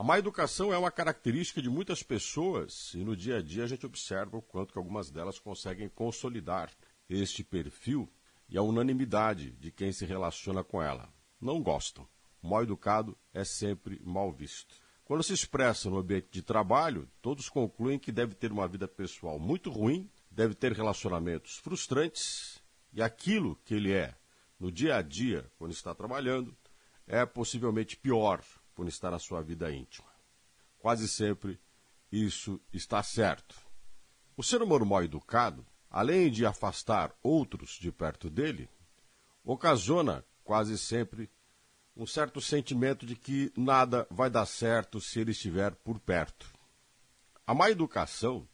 A má educação é uma característica de muitas pessoas e no dia a dia a gente observa o quanto que algumas delas conseguem consolidar este perfil e a unanimidade de quem se relaciona com ela. Não gostam. Mal educado é sempre mal visto. Quando se expressa no ambiente de trabalho, todos concluem que deve ter uma vida pessoal muito ruim, deve ter relacionamentos frustrantes e aquilo que ele é no dia a dia, quando está trabalhando, é possivelmente pior por estar na sua vida íntima. Quase sempre isso está certo. O ser humano mal educado, além de afastar outros de perto dele, ocasiona quase sempre um certo sentimento de que nada vai dar certo se ele estiver por perto. A má educação,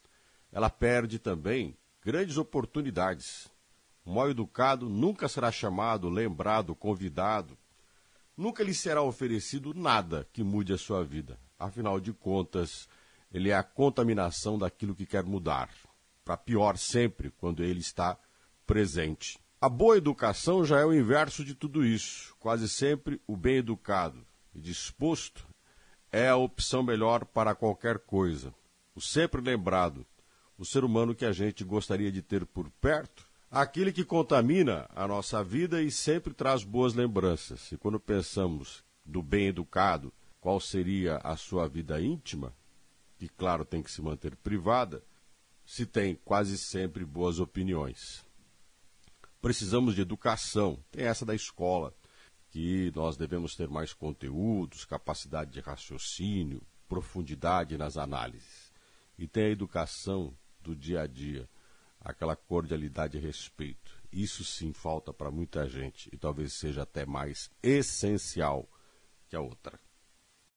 ela perde também grandes oportunidades. O mal educado nunca será chamado, lembrado, convidado nunca lhe será oferecido nada que mude a sua vida. Afinal de contas, ele é a contaminação daquilo que quer mudar. Para pior sempre, quando ele está presente. A boa educação já é o inverso de tudo isso. Quase sempre o bem educado e disposto é a opção melhor para qualquer coisa. O sempre lembrado, o ser humano que a gente gostaria de ter por perto, aquele que contamina a nossa vida e sempre traz boas lembranças. E quando pensamos do bem educado, qual seria a sua vida íntima, que claro tem que se manter privada, se tem quase sempre boas opiniões. Precisamos de educação, tem essa da escola, que nós devemos ter mais conteúdos, capacidade de raciocínio, profundidade nas análises. E tem a educação do dia a dia aquela cordialidade e respeito. Isso sim falta para muita gente e talvez seja até mais essencial que a outra.